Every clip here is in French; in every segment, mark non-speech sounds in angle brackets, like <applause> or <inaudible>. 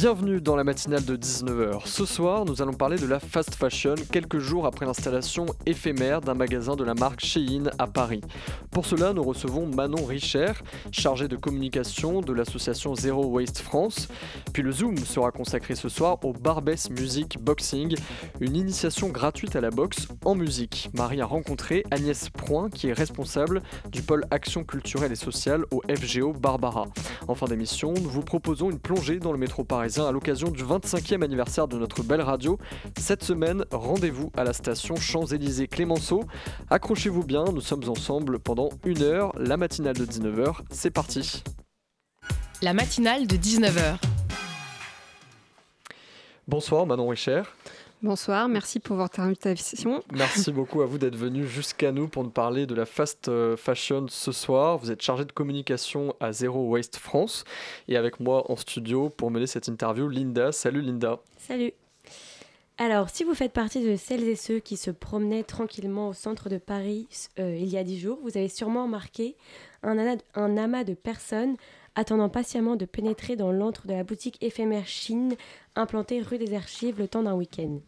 Bienvenue dans la matinale de 19h. Ce soir, nous allons parler de la fast fashion, quelques jours après l'installation éphémère d'un magasin de la marque Shein à Paris. Pour cela, nous recevons Manon Richer, chargée de communication de l'association Zero Waste France. Puis le Zoom sera consacré ce soir au Barbès Music Boxing, une initiation gratuite à la boxe en musique. Marie a rencontré Agnès Proin, qui est responsable du pôle Action culturelle et sociale au FGO Barbara. En fin d'émission, nous vous proposons une plongée dans le métro parisien à l'occasion du 25e anniversaire de notre belle radio. Cette semaine, rendez-vous à la station Champs-Élysées Clémenceau. Accrochez-vous bien, nous sommes ensemble pendant une heure. La matinale de 19h, c'est parti. La matinale de 19h. Bonsoir Manon Richer. Bonsoir, merci pour votre invitation. Merci beaucoup à vous d'être venu jusqu'à nous pour nous parler de la fast euh, fashion ce soir. Vous êtes chargé de communication à Zero Waste France et avec moi en studio pour mener cette interview, Linda. Salut Linda. Salut. Alors, si vous faites partie de celles et ceux qui se promenaient tranquillement au centre de Paris euh, il y a dix jours, vous avez sûrement remarqué un, un amas de personnes attendant patiemment de pénétrer dans l'antre de la boutique éphémère Chine implantée rue des Archives le temps d'un week-end.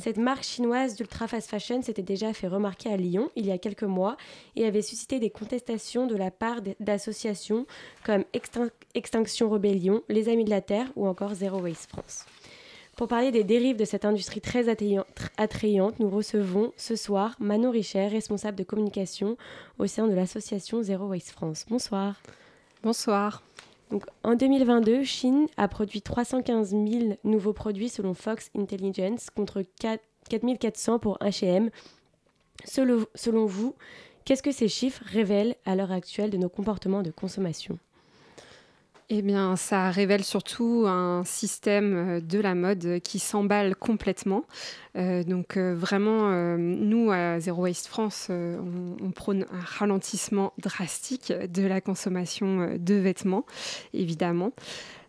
Cette marque chinoise d'ultra fast fashion s'était déjà fait remarquer à Lyon il y a quelques mois et avait suscité des contestations de la part d'associations comme Extinction Rebellion, Les Amis de la Terre ou encore Zero Waste France. Pour parler des dérives de cette industrie très attrayante, nous recevons ce soir Manon Richer, responsable de communication au sein de l'association Zero Waste France. Bonsoir. Bonsoir. Donc, en 2022, Chine a produit 315 000 nouveaux produits selon Fox Intelligence contre 4 400 pour H&M. Selon, selon vous, qu'est-ce que ces chiffres révèlent à l'heure actuelle de nos comportements de consommation? Eh bien, ça révèle surtout un système euh, de la mode qui s'emballe complètement. Euh, donc, euh, vraiment, nous, à Zero Waste France, on, prône un ralentissement drastique de la consommation de vêtements, évidemment.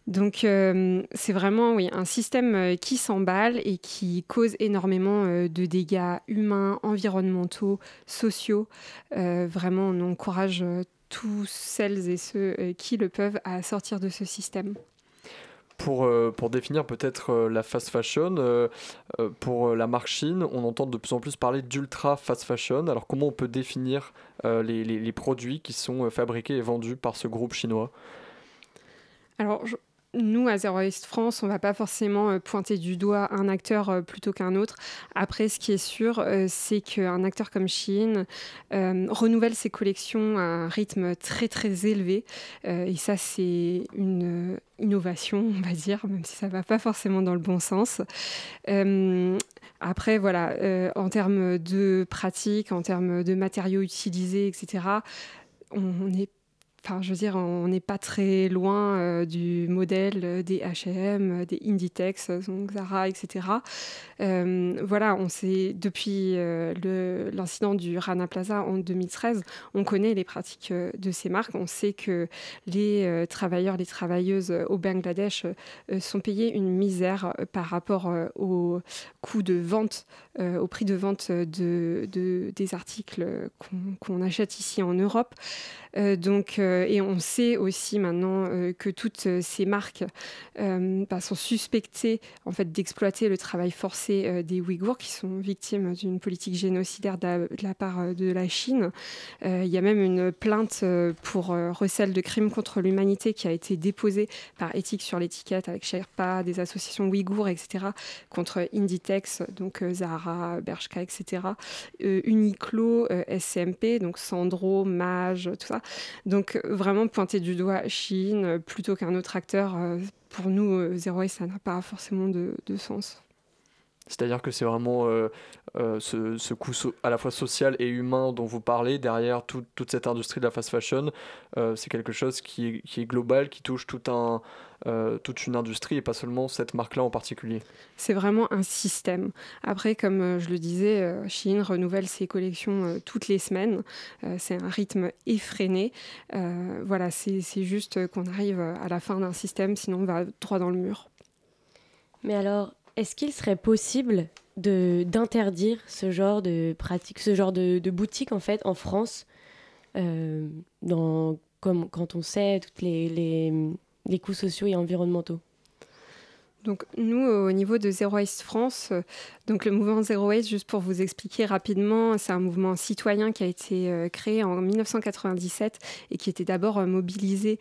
Donc c'est vraiment oui, un système qui s'emballe et qui cause énormément de dégâts humains, environnementaux, sociaux. vraiment, on encourage tous celles et ceux euh, qui le peuvent à sortir de ce système. Pour, euh, pour, définir peut-être euh, la fast fashion, pour la marque Chine, on entend de plus en plus parler d'ultra fast fashion. Alors comment on peut définir les, les, les, produits qui sont fabriqués et vendus par ce groupe chinois? Alors je, nous, à Zero Waste France, on ne va pas forcément euh, pointer du doigt un acteur euh, plutôt qu'un autre. Après, ce qui est sûr, euh, c'est qu'un acteur comme Shein renouvelle ses collections à un rythme très très élevé. et ça, c'est une innovation, on va dire, même si ça ne va pas forcément dans le bon sens. après, voilà, en termes de pratique, en termes de matériaux utilisés, etc., on est Enfin, on n'est pas très loin euh, du modèle euh, des H&M, des Inditex, Zara, etc. voilà, on sait depuis l'incident du Rana Plaza en 2013, on connaît les pratiques de ces marques. On sait que les travailleurs, les travailleuses au Bangladesh sont payés une misère par rapport au coût de vente, au prix de vente de, des articles qu'on achète ici en Europe. Donc euh, et on sait aussi maintenant euh, que toutes euh, ces marques bah, sont suspectées en fait d'exploiter le travail forcé des Ouïghours qui sont victimes d'une politique génocidaire de la, part de la Chine. il y a même une plainte pour recel de crimes contre l'humanité qui a été déposée par Éthique sur l'étiquette avec Sherpa, des associations Ouïghours, etc., contre Inditex, donc Zara, Bershka, etc., Uniqlo, SCMP, donc Sandro, Mage, tout ça. Donc vraiment pointer du doigt Chine euh, plutôt qu'un autre acteur, euh, pour nous, euh, Zero ça n'a pas forcément de, sens. C'est-à-dire que c'est vraiment ce, ce, coût à la fois social et humain dont vous parlez derrière toute cette industrie de la fast fashion. c'est quelque chose qui est, qui est, global, qui touche tout un, toute une industrie et pas seulement cette marque-là en particulier. C'est vraiment un système. Après, comme je le disais, Shein renouvelle ses collections toutes les semaines. c'est un rythme effréné. voilà, c'est juste qu'on arrive à la fin d'un système, sinon on va droit dans le mur. Mais alors, est-ce qu'il serait possible d'interdire ce genre de pratique, ce genre de, boutique en fait en France, euh, comme quand on sait tous les coûts sociaux et environnementaux? Donc nous, au niveau de Zero Waste France, euh, donc le mouvement Zero Waste, juste pour vous expliquer rapidement, c'est un mouvement citoyen qui a été euh, créé en 1997 et qui était d'abord euh, mobilisé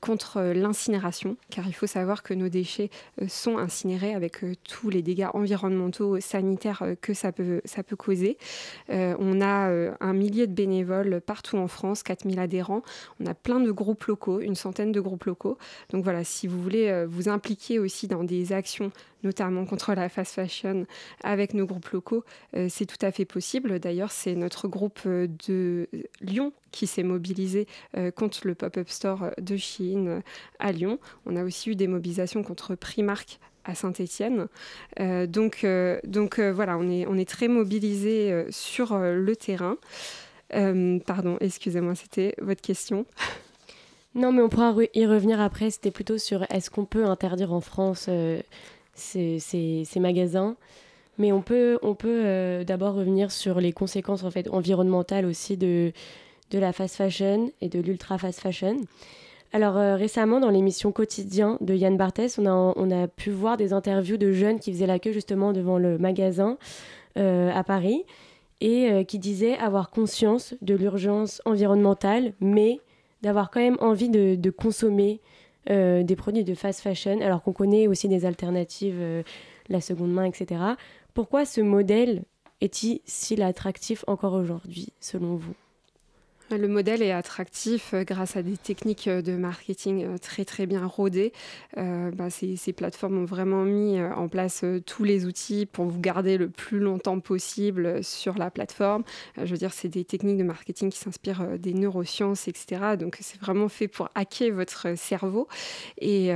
contre l'incinération, car il faut savoir que nos déchets sont incinérés avec tous les dégâts environnementaux, sanitaires que ça peut, ça peut causer. on a un millier de bénévoles partout en France, 4000 adhérents. On a plein de groupes locaux, une centaine de groupes locaux. Donc voilà, si vous voulez vous impliquer aussi dans des actions, notamment contre la fast fashion, avec nos groupes locaux, euh, c'est tout à fait possible. D'ailleurs, c'est notre groupe euh, de Lyon qui s'est mobilisé euh, contre le pop-up store de Chine à Lyon. On a aussi eu des mobilisations contre Primark à Saint-Étienne. donc, donc voilà, on est, on est très mobilisé sur le terrain. pardon, excusez-moi, c'était votre question. <laughs> Non, mais on pourra y revenir après. C'était plutôt sur est-ce qu'on peut interdire en France euh, ces, ces, magasins? Mais on peut, on peut euh, d'abord revenir sur les conséquences en fait, environnementales aussi de, de la fast fashion et de l'ultra fast fashion. Alors euh, récemment, dans l'émission Quotidien de Yann Barthès, on a, on a pu voir des interviews de jeunes qui faisaient la queue justement devant le magasin à Paris et qui disaient avoir conscience de l'urgence environnementale, mais d'avoir quand même envie de, consommer euh, des produits de fast fashion, alors qu'on connaît aussi des alternatives, euh, la seconde main, etc. Pourquoi ce modèle est-il si attractif encore aujourd'hui, selon vous? Le modèle est attractif euh, grâce à des techniques euh, de marketing euh, très très bien rodées. Bah, ces, plateformes ont vraiment mis en place tous les outils pour vous garder le plus longtemps possible sur la plateforme. je veux dire, c'est des techniques de marketing qui s'inspirent des neurosciences, etc. Donc c'est vraiment fait pour hacker votre cerveau. Et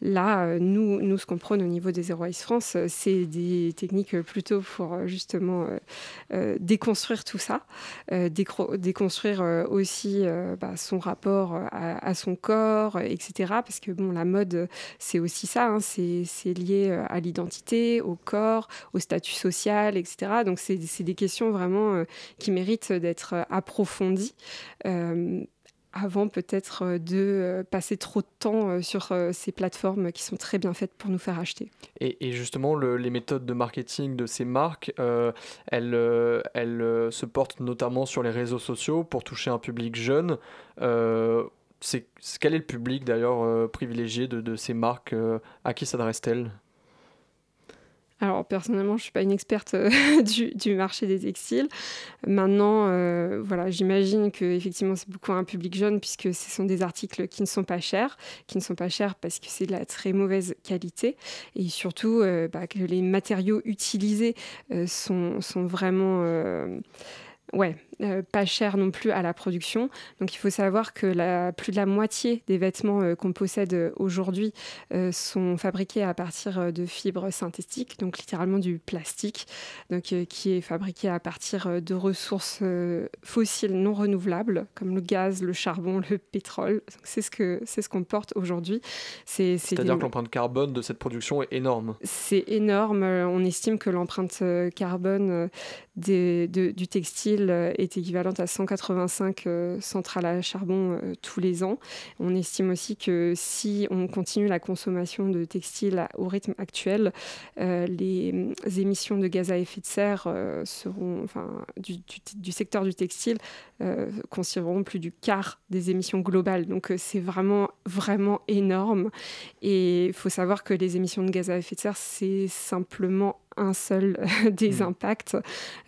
là, nous, nous, ce qu'on prône au niveau des Zero France, c'est des techniques plutôt pour justement déconstruire tout ça, déconstruire aussi euh, bah, son rapport euh, à, son corps, etc. Parce que bon, la mode, c'est aussi ça, hein, c'est lié à l'identité, au corps, au statut social, etc. Donc c'est des questions vraiment qui méritent d'être approfondies avant peut-être euh, de euh, passer trop de temps euh, sur ces plateformes qui sont très bien faites pour nous faire acheter. Et, justement, les méthodes de marketing de ces marques, elles, elles se portent notamment sur les réseaux sociaux pour toucher un public jeune. quel est le public d'ailleurs privilégié de, de, ces marques À qui s'adressent-elles alors personnellement, je ne suis pas une experte euh, <laughs> du, marché des textiles. Maintenant, euh, voilà, j'imagine que effectivement c'est beaucoup un public jeune puisque ce sont des articles qui ne sont pas chers, qui ne sont pas chers parce que c'est de la très mauvaise qualité et surtout euh, bah, que les matériaux utilisés sont, vraiment euh, pas cher non plus à la production. Donc il faut savoir que la, plus de la moitié des vêtements euh, qu'on possède euh, aujourd'hui sont fabriqués à partir de fibres synthétiques, donc littéralement du plastique, donc, qui est fabriqué à partir de ressources fossiles non renouvelables, comme le gaz, le charbon, le pétrole. C'est ce qu'on ce qu'on porte aujourd'hui. C'est-à-dire que l'empreinte carbone de cette production est énorme. C'est énorme. On estime que l'empreinte carbone des, du textile est équivalente à 185 euh, centrales à charbon euh, tous les ans. On estime aussi que si on continue la consommation de textiles au rythme actuel, euh, les émissions de gaz à effet de serre seront, enfin, du, secteur du textile constitueront plus du quart des émissions globales. Donc c'est vraiment, vraiment énorme. Et il faut savoir que les émissions de gaz à effet de serre, c'est simplement un seul <laughs> des Mmh. impacts,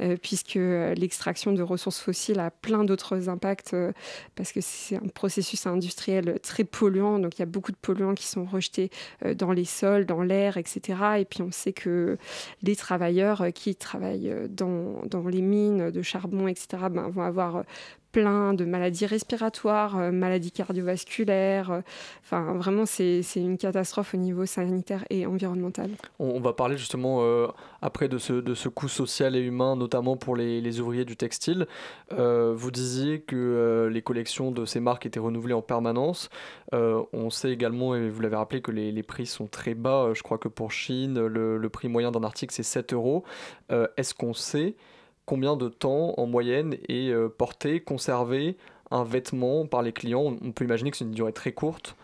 euh, puisque l'extraction de ressources fossiles a plein d'autres impacts, euh, parce que c'est un processus industriel très polluant, donc il y a beaucoup de polluants qui sont rejetés euh, dans les sols, dans l'air, etc. Et puis on sait que les travailleurs euh, qui travaillent euh, dans, dans les mines de charbon, etc., ben, vont avoir euh, plein de maladies respiratoires, euh, maladies cardiovasculaires. euh, Enfin, vraiment, c'est une catastrophe au niveau sanitaire et environnemental. On, va parler justement euh, après de ce, de ce coût social et humain, notamment pour les, les ouvriers du textile. Vous disiez que les collections de ces marques étaient renouvelées en permanence. On sait également, et vous l'avez rappelé, que les, les prix sont très bas. Je crois que pour Chine, le, le prix moyen d'un article, c'est 7 euros. Est-ce qu'on sait combien de temps en moyenne est euh, porté, conservé un vêtement par les clients? On peut imaginer que c'est une durée très courte.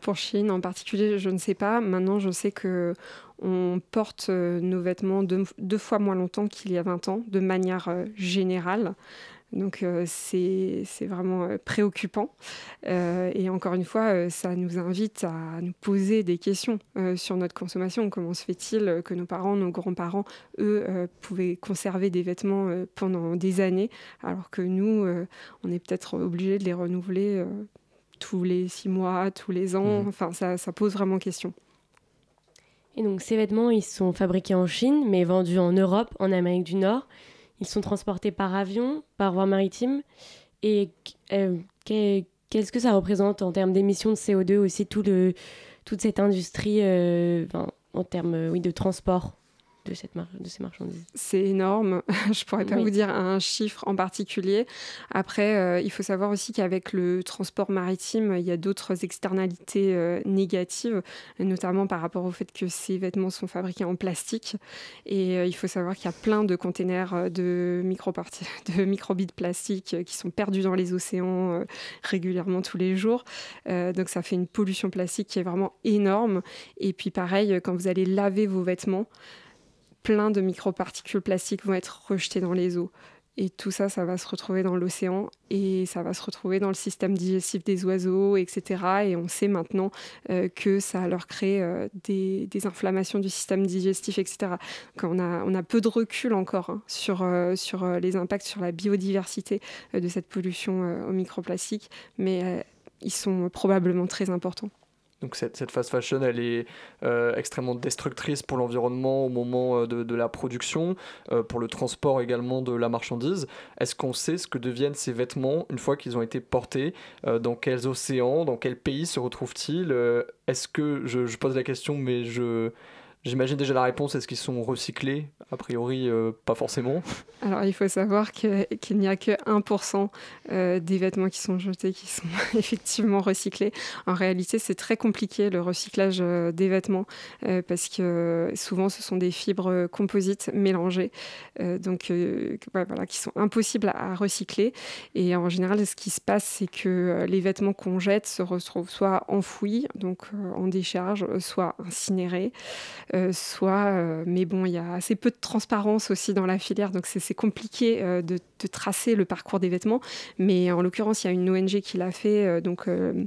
Pour Chine en particulier, je ne sais pas. Maintenant, je sais que on porte euh, nos vêtements deux, deux fois moins longtemps qu'il y a 20 ans, de manière euh, générale. Donc euh, c'est vraiment euh, préoccupant. Euh, et encore une fois, euh, ça nous invite à nous poser des questions euh, sur notre consommation. Comment se fait-il que nos parents, nos grands-parents, eux, pouvaient conserver des vêtements pendant des années, alors que nous, on est peut-être obligés de les renouveler tous les six mois, tous les ans. Mhm. Enfin, ça, ça pose vraiment question. Et donc ces vêtements, ils sont fabriqués en Chine, mais vendus en Europe, en Amérique du Nord. Ils sont transportés par avion, par voie maritime. Et euh, qu'est- qu'est-ce que ça représente en termes d'émissions de CO2 aussi, tout le, toute cette industrie euh, en termes euh, oui, de transport? De, cette mar- de ces marchandises C'est énorme. <laughs> Je pourrais pas Oui. vous dire un chiffre en particulier. Après, euh, il faut savoir aussi qu'avec le transport maritime, il y a d'autres externalités euh, négatives, notamment par rapport au fait que ces vêtements sont fabriqués en plastique. Et euh, il faut savoir qu'il y a plein de containers de, microparti- <laughs> de microbilles de plastique euh, qui sont perdus dans les océans régulièrement tous les jours. Donc ça fait une pollution plastique qui est vraiment énorme. Et puis pareil, quand vous allez laver vos vêtements, plein de microparticules plastiques vont être rejetées dans les eaux. Et tout ça, ça va se retrouver dans l'océan et ça va se retrouver dans le système digestif des oiseaux, etc. Et on sait maintenant euh, que ça leur crée euh, des, inflammations du système digestif, etc. On, a, peu de recul encore hein, sur, euh, sur les impacts sur la biodiversité de cette pollution au microplastique, mais ils sont probablement très importants. Donc cette, cette fast fashion, elle est euh, extrêmement destructrice pour l'environnement au moment euh, de, de la production, euh, pour le transport également de la marchandise. Est-ce qu'on sait ce que deviennent ces vêtements une fois qu'ils ont été portés Dans quels océans, dans quels pays se retrouvent-ils Est-ce que, je pose la question, mais je... J'imagine déjà la réponse, est-ce qu'ils sont recyclés A priori, euh, pas forcément. Alors, il faut savoir qu'il n'y a que 1% euh, des vêtements qui sont jetés qui sont <laughs> effectivement recyclés. En réalité, c'est très compliqué le recyclage euh, des vêtements parce que souvent, ce sont des fibres composites mélangées, donc voilà, qui sont impossibles à, recycler. Et en général, ce qui se passe, c'est que les vêtements qu'on jette se retrouvent soit enfouis, donc en décharge, soit incinérés, soit, euh, mais bon, il y a assez peu de transparence aussi dans la filière, donc c'est compliqué euh, de, tracer le parcours des vêtements. Mais en l'occurrence, il y a une ONG qui l'a fait, euh, donc euh,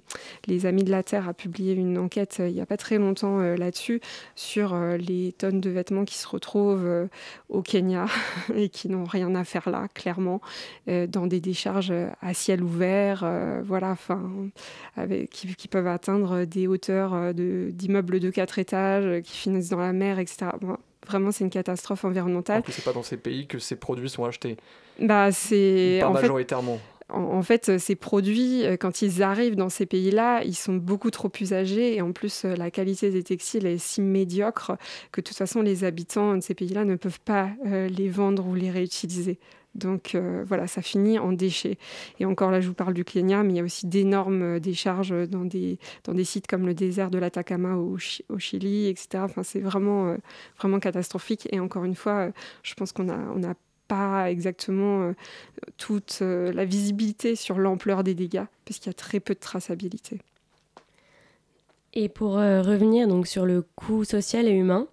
les Amis de la Terre a publié une enquête euh, il n'y a pas très longtemps euh, là-dessus sur euh, les tonnes de vêtements qui se retrouvent euh, au Kenya <laughs> et qui n'ont rien à faire là, clairement, euh, dans des décharges euh, à ciel ouvert, euh, voilà, enfin, avec, qui, peuvent atteindre des hauteurs euh, de- d'immeubles de, 4 étages, euh, qui finissent dans la mer, etc. Bon, vraiment, c'est une catastrophe environnementale. C'est pas dans ces pays que ces produits sont achetés. Bah, c'est Pas en fait, majoritairement. en, en fait, euh, ces produits, euh, quand ils arrivent dans ces pays-là, ils sont beaucoup trop usagés et en plus, euh, la qualité des textiles est si médiocre que de toute façon, les habitants de ces pays-là ne peuvent pas les vendre ou les réutiliser. Donc euh, voilà, ça finit en déchets. Et encore là, je vous parle du Kenya, mais il y a aussi d'énormes euh, décharges dans des, dans des sites comme le désert de l'Atacama au, Chi- au Chili, etc. Enfin, c'est vraiment, euh, vraiment catastrophique. Et encore une fois, je pense qu'on a, on a pas exactement toute la visibilité sur l'ampleur des dégâts, parce qu'il y a très peu de traçabilité. Et pour revenir donc sur le coût social et humain,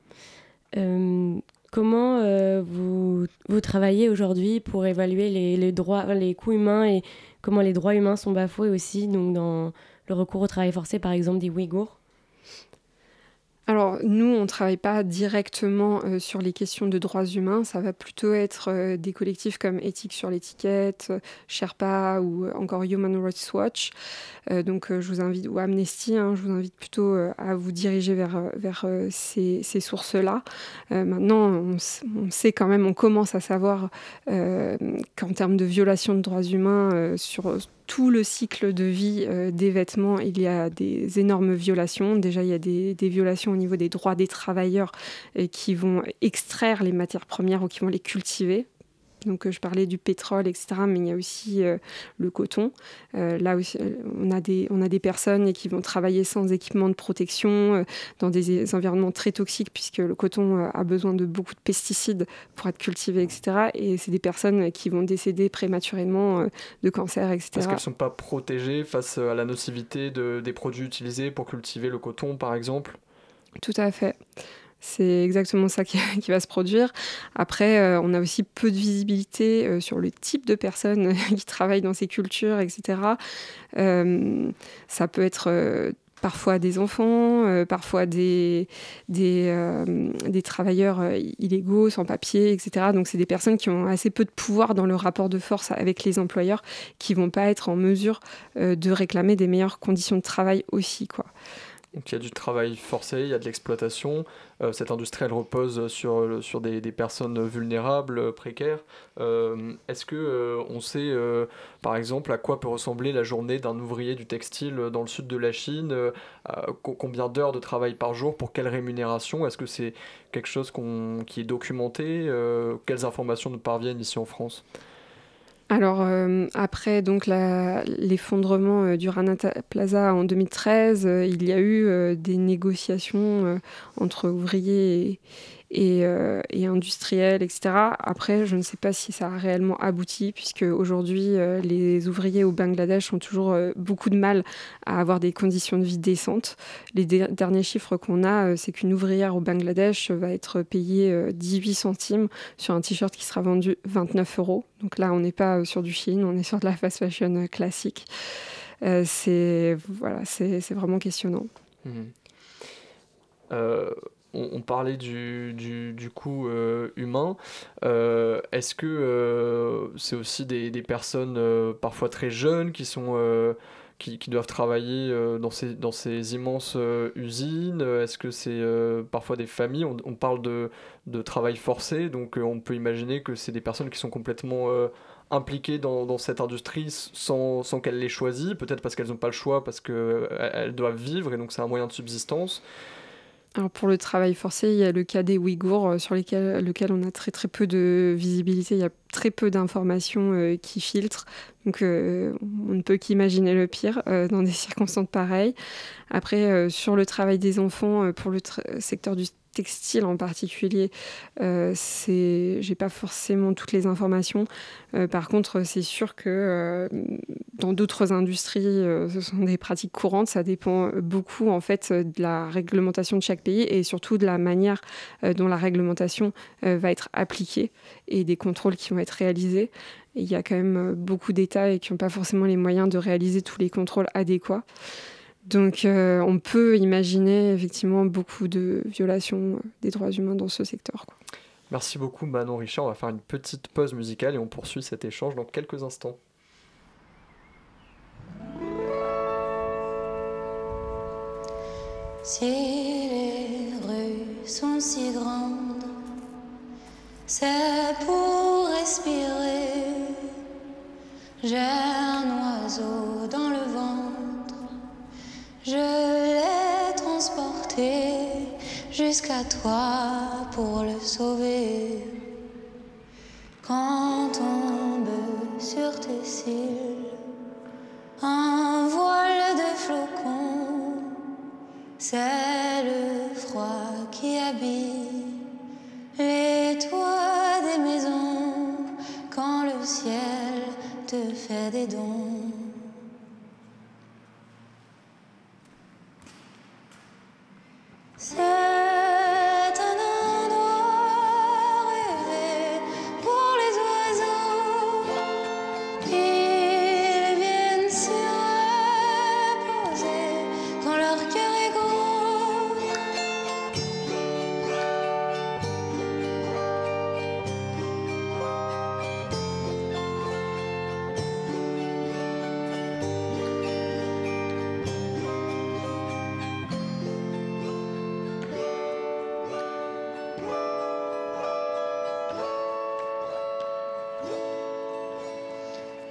comment euh, vous, vous travaillez aujourd'hui pour évaluer les, les droits, les coûts humains et comment les droits humains sont bafoués aussi donc dans le recours au travail forcé par exemple des Ouïghours? Alors nous, on ne travaille pas directement euh, sur les questions de droits humains, ça va plutôt être euh, des collectifs comme Éthique sur l'étiquette, euh, Sherpa ou encore Human Rights Watch. donc je vous invite, ou Amnesty, hein, je vous invite plutôt à vous diriger vers, ces, ces sources-là. maintenant, on, on, sait quand même, on commence à savoir qu'en termes de violation de droits humains sur tout le cycle de vie euh, des vêtements, il y a des énormes violations. Déjà, il y a des, violations au niveau des droits des travailleurs euh, qui vont extraire les matières premières ou qui vont les cultiver. Donc, euh, je parlais du pétrole, etc., mais il y a aussi euh, le coton. Euh, là aussi, on a, des, on a des personnes qui vont travailler sans équipement de protection, dans des environnements très toxiques, puisque le coton a besoin de beaucoup de pesticides pour être cultivé, etc. Et c'est des personnes qui vont décéder prématurément de cancer, etc. Parce qu'elles ne sont pas protégées face à la nocivité de, des produits utilisés pour cultiver le coton, par exemple? Tout à fait. C'est exactement ça <laughs> qui, va se produire. Après, euh, on a aussi peu de visibilité euh, sur le type de personnes <laughs> qui travaillent dans ces cultures, etc. Euh, ça peut être parfois des enfants, parfois des, travailleurs illégaux, sans papier, etc. Donc c'est des personnes qui ont assez peu de pouvoir dans le rapport de force avec les employeurs, qui vont pas être en mesure de réclamer des meilleures conditions de travail aussi. Quoi. Donc il y a du travail forcé, il y a de l'exploitation. Euh, cette industrie, elle repose sur, sur des, des personnes vulnérables, précaires. Euh, est-ce que euh, on sait, par exemple, à quoi peut ressembler la journée d'un ouvrier du textile dans le sud de la Chine Combien d'heures de travail par jour Pour quelle rémunération? Est-ce que c'est quelque chose qui est documenté Quelles informations nous parviennent ici en France? Alors euh, après donc l'effondrement euh, du Rana Plaza en 2013, euh, il y a eu des négociations entre ouvriers et, euh, etc. Après, je ne sais pas si ça a réellement abouti, puisque aujourd'hui, euh, les ouvriers au Bangladesh ont toujours euh, beaucoup de mal à avoir des conditions de vie décentes. Les derniers chiffres qu'on a, c'est qu'une ouvrière au Bangladesh va être payée 18 centimes sur un t-shirt qui sera vendu 29 euros. Donc là, on n'est pas sur du Chine, on est sur de la fast fashion classique. c'est voilà, c'est vraiment questionnant. Mmh on, parlait du, du, coût euh, humain. Euh, est-ce que euh, c'est aussi des, personnes parfois très jeunes qui sont... Qui, doivent travailler dans, ces, dans ces immenses usines? Est-ce que c'est parfois des familles? On, parle de, de, travail forcé, donc on peut imaginer que c'est des personnes qui sont complètement impliquées dans, dans, cette industrie sans, sans qu'elles l'aient choisi, peut-être parce qu'elles n'ont pas le choix, parce qu'elles doivent vivre, et donc c'est un moyen de subsistance. Alors pour le travail forcé, il y a le cas des Ouïghours euh, sur lesquels, lequel on a très très peu de visibilité. Il y a très peu d'informations euh, qui filtrent. Donc euh, on ne peut qu'imaginer le pire dans des <laughs> circonstances pareilles. Après, sur le travail des enfants, pour le secteur du textile en particulier, euh, c'est, j'ai pas forcément toutes les informations. Euh, par contre, c'est sûr que euh, dans d'autres industries, ce sont des pratiques courantes. Ça dépend beaucoup en fait de la réglementation de chaque pays et surtout de la manière dont la réglementation va être appliquée et des contrôles qui vont être réalisés. il y a quand même beaucoup d'États qui n'ont pas forcément les moyens de réaliser tous les contrôles adéquats. Donc euh, on peut imaginer effectivement beaucoup de violations euh, des droits humains dans ce secteur. Merci beaucoup Manon Richard. On va faire une petite pause musicale et on poursuit cet échange dans quelques instants. Si les rues sont si grandes, c'est pour respirer. J'ai un oiseau dans le vent je l'ai transporté jusqu'à toi pour le sauver. Quand tombe sur tes cils un voile de flocons, c'est le froid qui habille les toits des maisons quand le ciel te fait des dons. say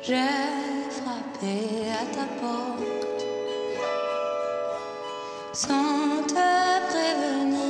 J'ai frappé à ta porte sans te prévenir.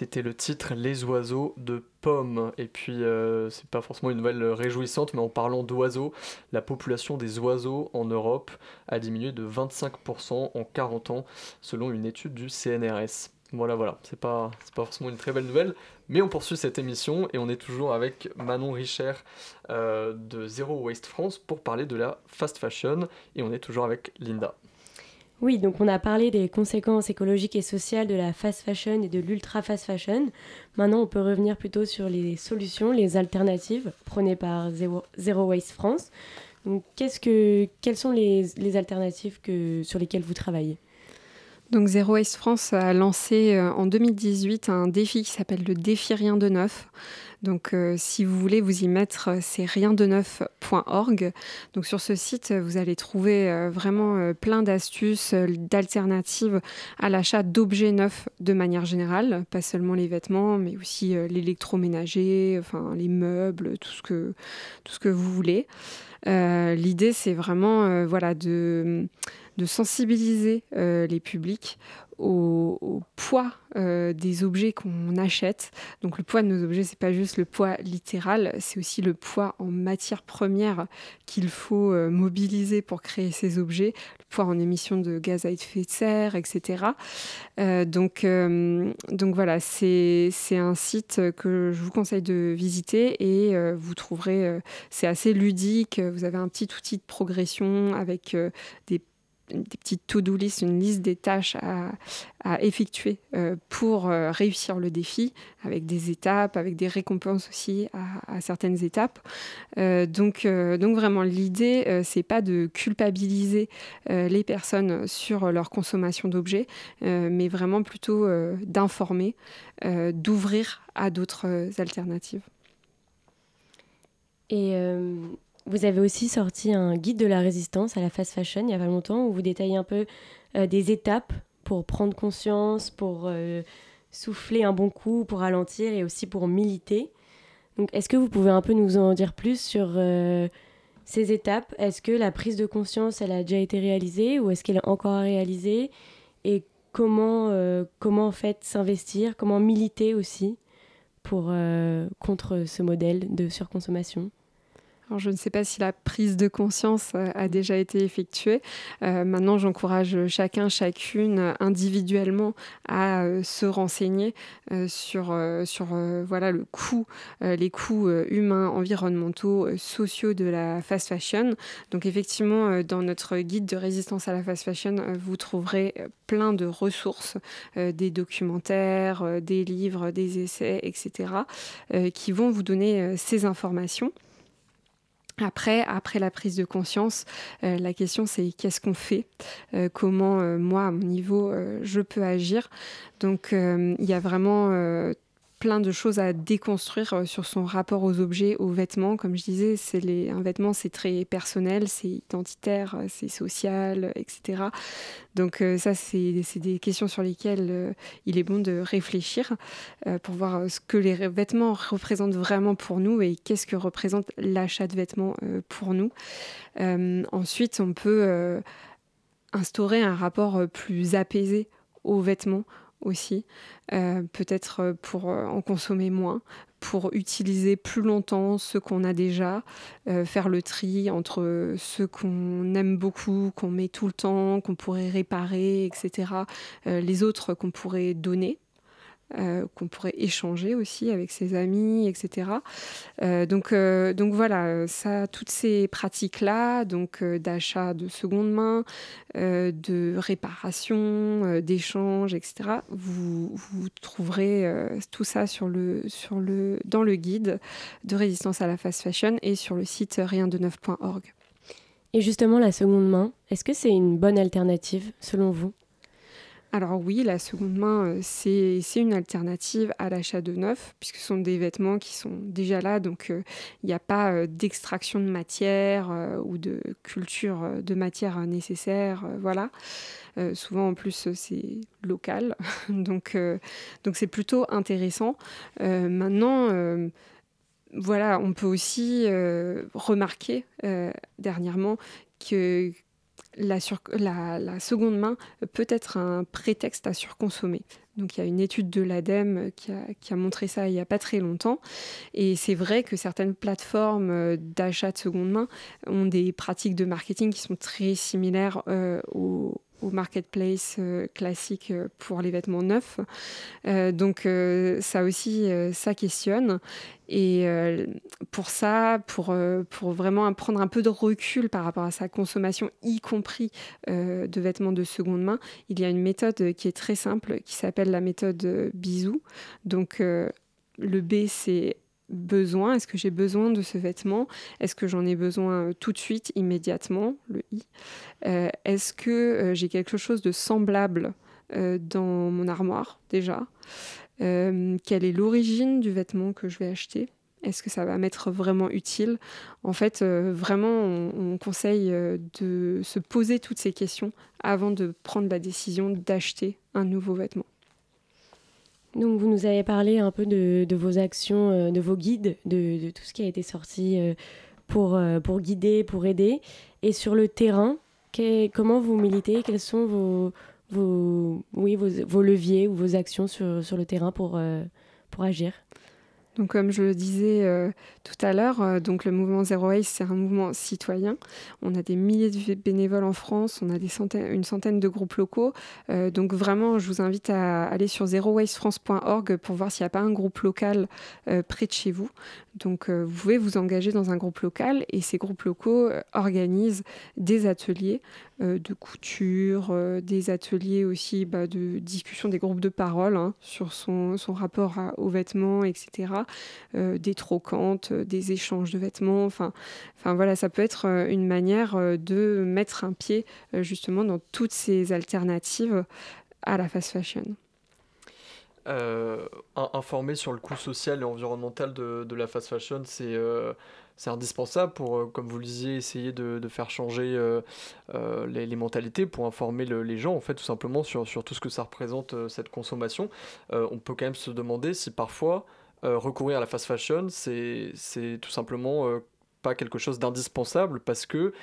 C'était le titre Les oiseaux de Pomme. Et puis, euh, c'est pas forcément une nouvelle réjouissante, mais en parlant d'oiseaux, la population des oiseaux en Europe a diminué de 25% en 40 ans, selon une étude du CNRS. Voilà, voilà, c'est pas, pas forcément une très belle nouvelle, mais on poursuit cette émission et on est toujours avec Manon Richer euh, de Zero Waste France pour parler de la fast fashion et on est toujours avec Linda. Oui, donc on a parlé des conséquences écologiques et sociales de la fast fashion et de l'ultra fast fashion. Maintenant, on peut revenir plutôt sur les solutions, les alternatives prônées par Zero, Waste France. Qu'est-ce que, quelles sont les, alternatives sur lesquelles vous travaillez? Donc Zero Waste France a lancé euh, en 2018 un défi qui s'appelle le défi rien de neuf. Donc euh, si vous voulez vous y mettre, c'est riendeneuf.org. Donc sur ce site, vous allez trouver euh, vraiment euh, plein d'astuces, euh, d'alternatives à l'achat d'objets neufs de manière générale, pas seulement les vêtements, mais aussi euh, l'électroménager, enfin les meubles, tout ce que, vous voulez. Euh, L'idée, c'est vraiment euh, voilà, de, sensibiliser euh, les publics au, poids euh, des objets qu'on achète. Donc le poids de nos objets, c'est pas juste le poids littéral, c'est aussi le poids en matière première qu'il faut euh, mobiliser pour créer ces objets, le poids en émissions de gaz à effet de serre, etc. Euh, donc, donc voilà, c'est un site que je vous conseille de visiter et vous trouverez, c'est assez ludique, vous avez un petit outil de progression avec des des petites to-do list, une liste des tâches à, effectuer euh, pour euh, réussir le défi, avec des étapes, avec des récompenses aussi à, certaines étapes. Euh, donc, donc vraiment, l'idée, c'est pas de culpabiliser les personnes sur leur consommation d'objets, mais vraiment plutôt d'informer, d'ouvrir à d'autres alternatives. Et vous avez aussi sorti un guide de la résistance à la fast fashion il n'y a pas longtemps où vous détaillez un peu euh, des étapes pour prendre conscience, pour euh, souffler un bon coup, pour ralentir et aussi pour militer. Donc est-ce que vous pouvez un peu nous en dire plus sur euh, ces étapes? Est-ce que la prise de conscience, elle a déjà été réalisée ou est-ce qu'elle est encore à réaliser? Et comment, comment en fait s'investir, comment militer aussi pour, contre ce modèle de surconsommation? Je ne sais pas si la prise de conscience euh, a déjà été effectuée. Euh, maintenant, j'encourage chacun, chacune individuellement à euh, se renseigner sur, sur voilà, le coût, les coûts humains, environnementaux, sociaux de la fast fashion. Donc effectivement, dans notre guide de résistance à la fast fashion, vous trouverez plein de ressources, des documentaires, des livres, des essais, etc., qui vont vous donner ces informations. Après, après la prise de conscience, euh, la question c'est qu'est-ce qu'on fait euh, Comment euh, moi, à mon niveau, je peux agir. Donc il y a vraiment plein de choses à déconstruire euh, sur son rapport aux objets, aux vêtements. Comme je disais, c'est les, un vêtement, c'est très personnel, c'est identitaire, euh, c'est social, etc. Donc euh, ça, c'est des questions sur lesquelles il est bon de réfléchir pour voir ce que les vêtements représentent vraiment pour nous et qu'est-ce que représente l'achat de vêtements pour nous. ensuite, on peut instaurer un rapport plus apaisé aux vêtements, aussi, euh, peut-être euh, pour euh, en consommer moins, pour utiliser plus longtemps ce qu'on a déjà, faire le tri entre ceux qu'on aime beaucoup, qu'on met tout le temps, qu'on pourrait réparer, etc., les autres qu'on pourrait donner euh, qu'on pourrait échanger aussi avec ses amis, etc. Euh, donc, euh, donc voilà, ça, toutes ces pratiques-là, donc d'achat de seconde main, de réparation, d'échange, etc. Vous, vous trouverez tout ça sur le, sur le, dans le guide de résistance à la fast fashion et sur le site riendeneuf.org. Et justement, la seconde main, est-ce que c'est une bonne alternative selon vous? Alors oui, la seconde main, euh, c'est une alternative à l'achat de neuf, puisque ce sont des vêtements qui sont déjà là, donc euh, il n'y a pas euh, d'extraction de matière ou de culture de matière nécessaire. voilà. souvent en plus c'est local, <laughs> donc donc c'est plutôt intéressant. maintenant voilà, on peut aussi remarquer dernièrement que la, seconde main peut être un prétexte à surconsommer. Donc il y a une étude de l'ADEME qui a, montré ça il n'y a pas très longtemps. Et c'est vrai que certaines plateformes euh, d'achat de seconde main ont des pratiques de marketing qui sont très similaires euh, aux au marketplace euh, classique euh, pour les vêtements neufs. Euh, donc ça aussi, ça questionne. Et pour ça, pour, pour vraiment prendre un peu de recul par rapport à sa consommation, y compris de vêtements de seconde main, il y a une méthode qui est très simple, qui s'appelle la méthode bisou. Donc le B, c'est besoin Est-ce que j'ai besoin de ce vêtement? Est-ce que j'en ai besoin euh, tout de suite, immédiatement Le I? Euh, est-ce que euh, j'ai quelque chose de semblable dans mon armoire déjà? Quelle est l'origine du vêtement que je vais acheter? Est-ce que ça va m'être vraiment utile? En fait, vraiment, on, conseille de se poser toutes ces questions avant de prendre la décision d'acheter un nouveau vêtement. Donc vous nous avez parlé un peu de, vos actions, euh, de vos guides, de, tout ce qui a été sorti euh, pour, euh, pour guider, pour aider. Et sur le terrain, comment vous militez? Quels sont vos, vos, oui, vos, leviers ou vos actions sur, sur le terrain pour, pour agir? Donc, comme je le disais euh, tout à l'heure, euh, donc le mouvement Zero Waste, c'est un mouvement citoyen. On a des milliers de bénévoles en France, on a une centaine de groupes locaux. Euh, donc, vraiment, je vous invite à aller sur zerowastefrance.org pour voir s'il n'y a pas un groupe local près de chez vous. Donc, vous pouvez vous engager dans un groupe local et ces groupes locaux organisent des ateliers de couture, des ateliers aussi bah, de discussion des groupes de parole hein, sur son, son rapport aux vêtements, etc. des trocantes, des échanges de vêtements. Enfin, enfin voilà, ça peut être une manière de mettre un pied justement dans toutes ces alternatives à la fast fashion. Euh, informer sur le coût social et environnemental de, la fast fashion, c'est euh, c'est indispensable pour, euh, comme vous le disiez, essayer de, faire changer les, les, mentalités, pour informer les gens, en fait, tout simplement sur, sur tout ce que ça représente, cette consommation. on peut quand même se demander si parfois recourir à la fast fashion, c'est tout simplement pas quelque chose d'indispensable parce que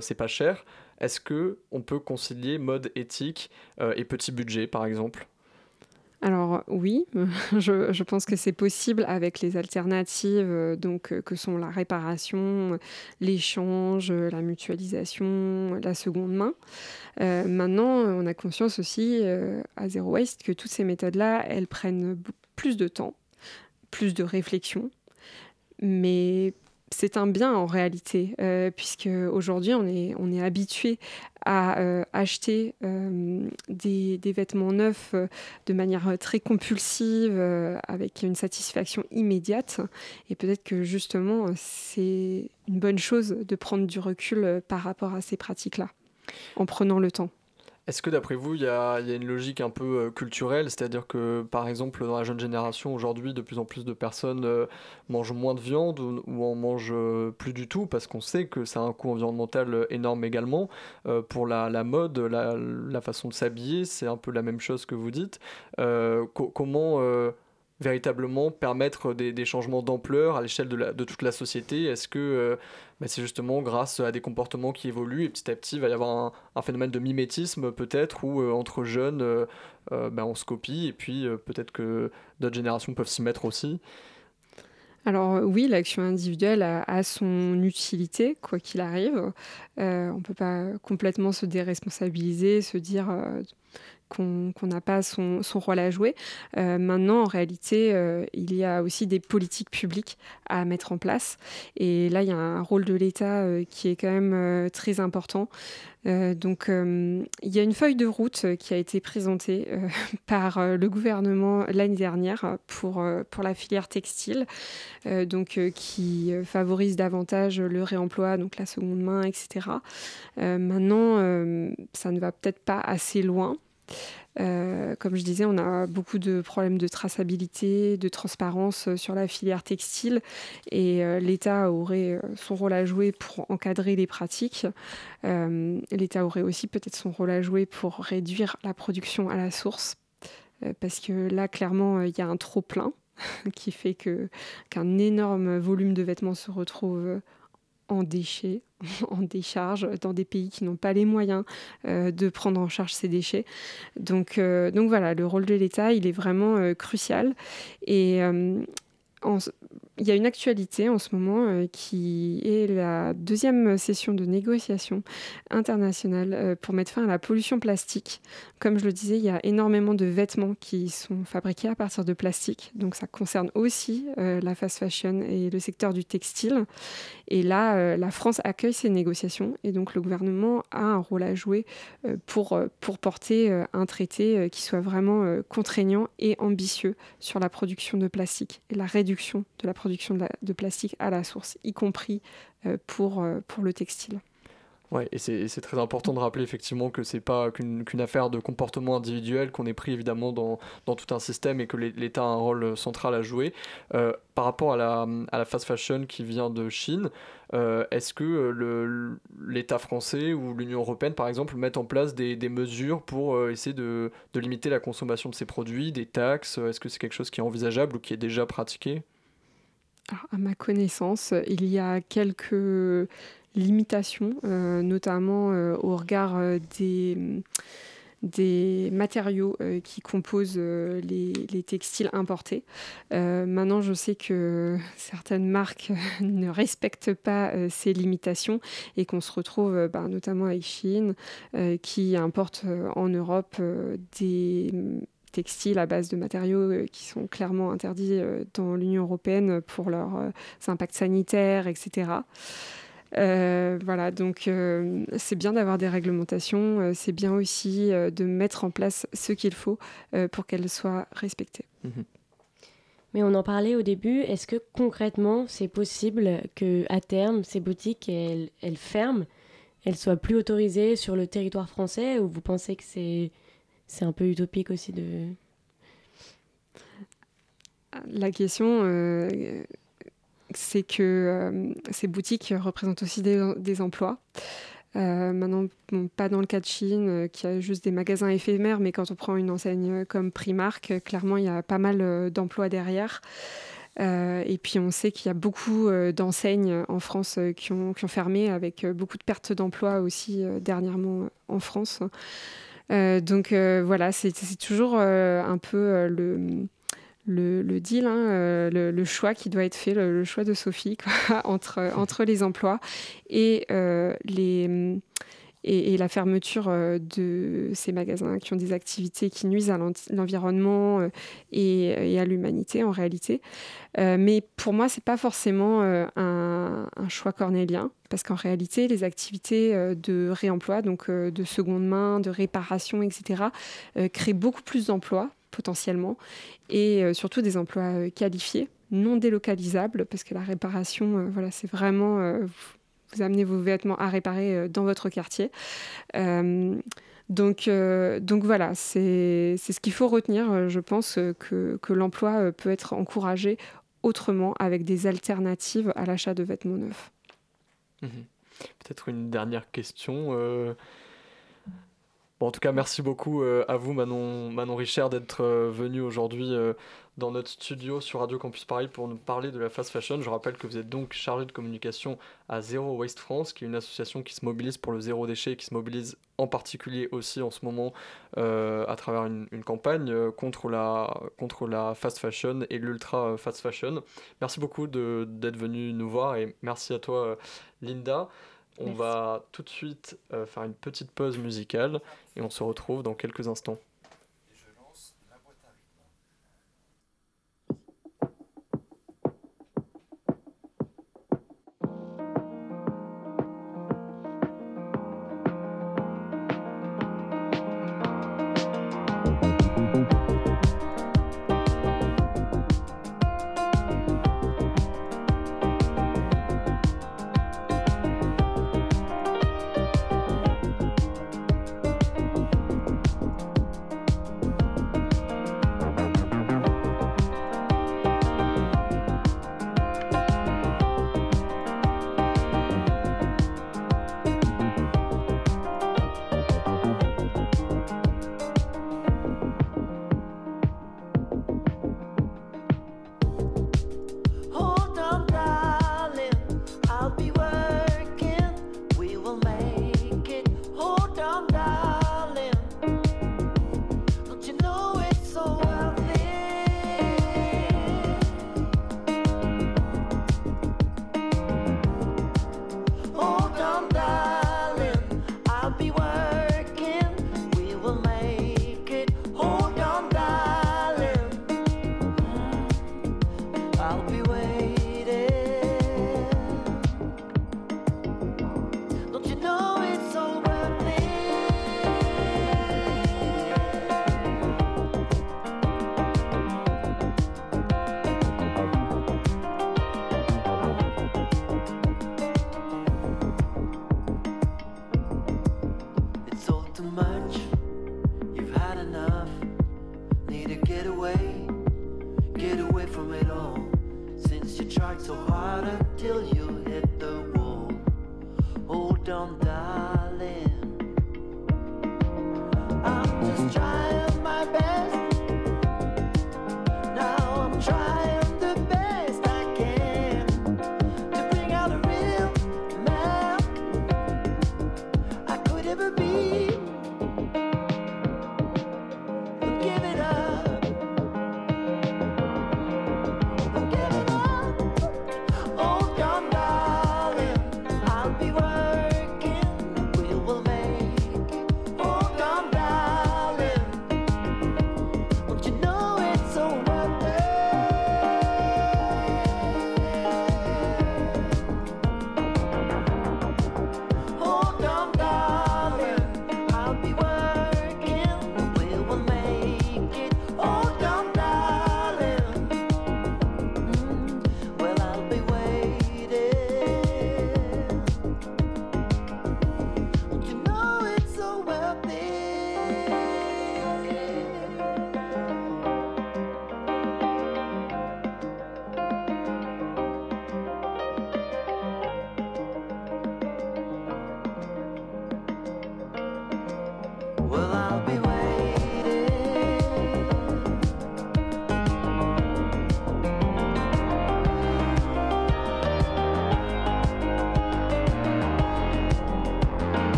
c'est pas cher. Est-ce que on peut concilier mode éthique et petit budget, par exemple? Alors oui, <laughs> je, pense que c'est possible avec les alternatives euh, donc, euh, que sont la réparation, l'échange, la mutualisation, la seconde main. Euh, maintenant, on a conscience aussi à Zero Waste que toutes ces méthodes-là, elles prennent plus de temps, plus de réflexion, mais c'est un bien en réalité, euh, puisque aujourd'hui on est, habitué à euh, acheter euh, des, des, vêtements neufs de manière très compulsive, avec une satisfaction immédiate. Et peut-être que justement c'est une bonne chose de prendre du recul par rapport à ces pratiques-là, en prenant le temps. Est-ce que d'après vous, il y, a, une logique un peu euh, culturelle, c'est-à-dire que par exemple dans la jeune génération aujourd'hui, de plus en plus de personnes euh, mangent moins de viande ou, en mangent euh, plus du tout parce qu'on sait que ça a un coût environnemental énorme également. pour la, mode, la, façon de s'habiller, c'est un peu la même chose que vous dites. comment véritablement permettre des, changements d'ampleur à l'échelle de, toute la société? Est-ce que euh, bah, c'est justement grâce à des comportements qui évoluent et petit à petit il va y avoir un, phénomène de mimétisme peut-être où euh, entre jeunes euh, bah, on se copie et puis peut-être que d'autres générations peuvent s'y mettre aussi? Alors oui, l'action individuelle a, son utilité, quoi qu'il arrive. on ne peut pas complètement se déresponsabiliser, se dire qu'on n'a pas son, rôle à jouer. Euh, maintenant, en réalité, euh, il y a aussi des politiques publiques à mettre en place. Et là, il y a un rôle de l'État euh, qui est quand même très important. donc, il y a une feuille de route qui a été présentée <laughs> par le gouvernement l'année dernière pour, pour la filière textile, donc qui favorise davantage le réemploi, donc la seconde main, etc. maintenant, ça ne va peut-être pas assez loin. Euh, comme je disais, on a beaucoup de problèmes de traçabilité, de transparence euh, sur la filière textile et euh, l'État aurait son rôle à jouer pour encadrer les pratiques. L'État aurait aussi peut-être son rôle à jouer pour réduire la production à la source parce que là, clairement, il y a un trop plein <laughs> qui fait qu'un énorme volume de vêtements se retrouve en déchets, <laughs> en décharge, dans des pays qui n'ont pas les moyens euh, de prendre en charge ces déchets. Donc, euh, donc voilà, le rôle de l'État, il est vraiment euh, crucial. Et il y a une actualité en ce moment euh, qui est la deuxième session de négociation internationale euh, pour mettre fin à la pollution plastique. Comme je le disais, il y a énormément de vêtements qui sont fabriqués à partir de plastique. Donc ça concerne aussi euh, la fast fashion et le secteur du textile. Et là, la France accueille ces négociations et donc le gouvernement a un rôle à jouer pour, pour porter un traité qui soit vraiment contraignant et ambitieux sur la production de plastique et la réduction de la production de, plastique à la source, y compris euh, pour, euh, pour le textile. Ouais, et c'est très important de rappeler effectivement que c'est pas qu'une affaire de comportement individuel, qu'on est pris évidemment dans, dans, tout un système et que l'État a un rôle central à jouer. Euh, par rapport à la, à la, fast fashion qui vient de Chine, est-ce que l'État français ou l'Union européenne par exemple mettent en place des, des mesures pour essayer de, de, limiter la consommation de ces produits, des taxes? Est-ce que c'est quelque chose qui est envisageable ou qui est déjà pratiqué? À ma connaissance, il y a quelques limitations, euh, notamment euh, au regard euh, des, des matériaux qui composent les, textiles importés. maintenant, je sais que <laughs> certaines marques ne respectent pas ces limitations et qu'on se retrouve bah, notamment avec Chine qui importe en Europe des textiles à base de matériaux euh, qui sont clairement interdits euh, dans l'Union européenne pour leurs euh, impacts sanitaires, etc. voilà, donc c'est bien d'avoir des réglementations, c'est bien aussi de mettre en place ce qu'il faut pour qu'elles soient respectées. Mhm. Mais on en parlait au début. Est-ce que concrètement, c'est possible que à terme, ces boutiques elles, elles ferment, elles soient plus autorisées sur le territoire français, ou vous pensez que c'est c'est un peu utopique aussi de La question, euh, c'est que euh, ces boutiques représentent aussi des, emplois. Euh, maintenant, pas dans le cas de Chine, qui a juste des magasins éphémères, mais quand on prend une enseigne comme Primark, clairement, il y a pas mal d'emplois derrière. et puis, on sait qu'il y a beaucoup d'enseignes en France qui ont, qui, ont, fermé, avec beaucoup de pertes d'emplois aussi dernièrement en France. Donc, voilà, c'est toujours un peu le le, deal, hein, euh, le, choix qui doit être fait, le, choix de Sophie <laughs> entre, <laughs> entre les emplois et, euh, les, et, la fermeture euh, de ces magasins qui ont des activités qui nuisent à l'environnement et, à l'humanité en réalité. mais pour moi, ce n'est pas forcément un, choix cornélien parce qu'en réalité, les activités de réemploi, donc de seconde main, de réparation, etc., créent beaucoup plus d'emplois potentiellement, et euh, surtout des emplois euh, qualifiés, non délocalisables, parce que la réparation, euh, voilà, c'est vraiment vous amenez vos vêtements à réparer dans votre quartier. donc, donc voilà, c'est ce qu'il faut retenir. Je pense que, l'emploi peut être encouragé autrement avec des alternatives à l'achat de vêtements neufs. Mmh Peut-être une dernière question en tout cas, merci beaucoup euh, à vous, Manon, Richard, d'être euh, venu aujourd'hui euh, dans notre studio sur Radio Campus Paris pour nous parler de la fast fashion. Je rappelle que vous êtes donc chargé de communication à Zero Waste France, qui est une association qui se mobilise pour le zéro déchet et qui se mobilise en particulier aussi en ce moment à travers une, campagne contre, la, contre la fast fashion et l'ultra fast fashion. Merci beaucoup d'être venu nous voir et merci à toi, Linda. On va tout de suite euh, faire une petite pause musicale et on se retrouve dans quelques instants.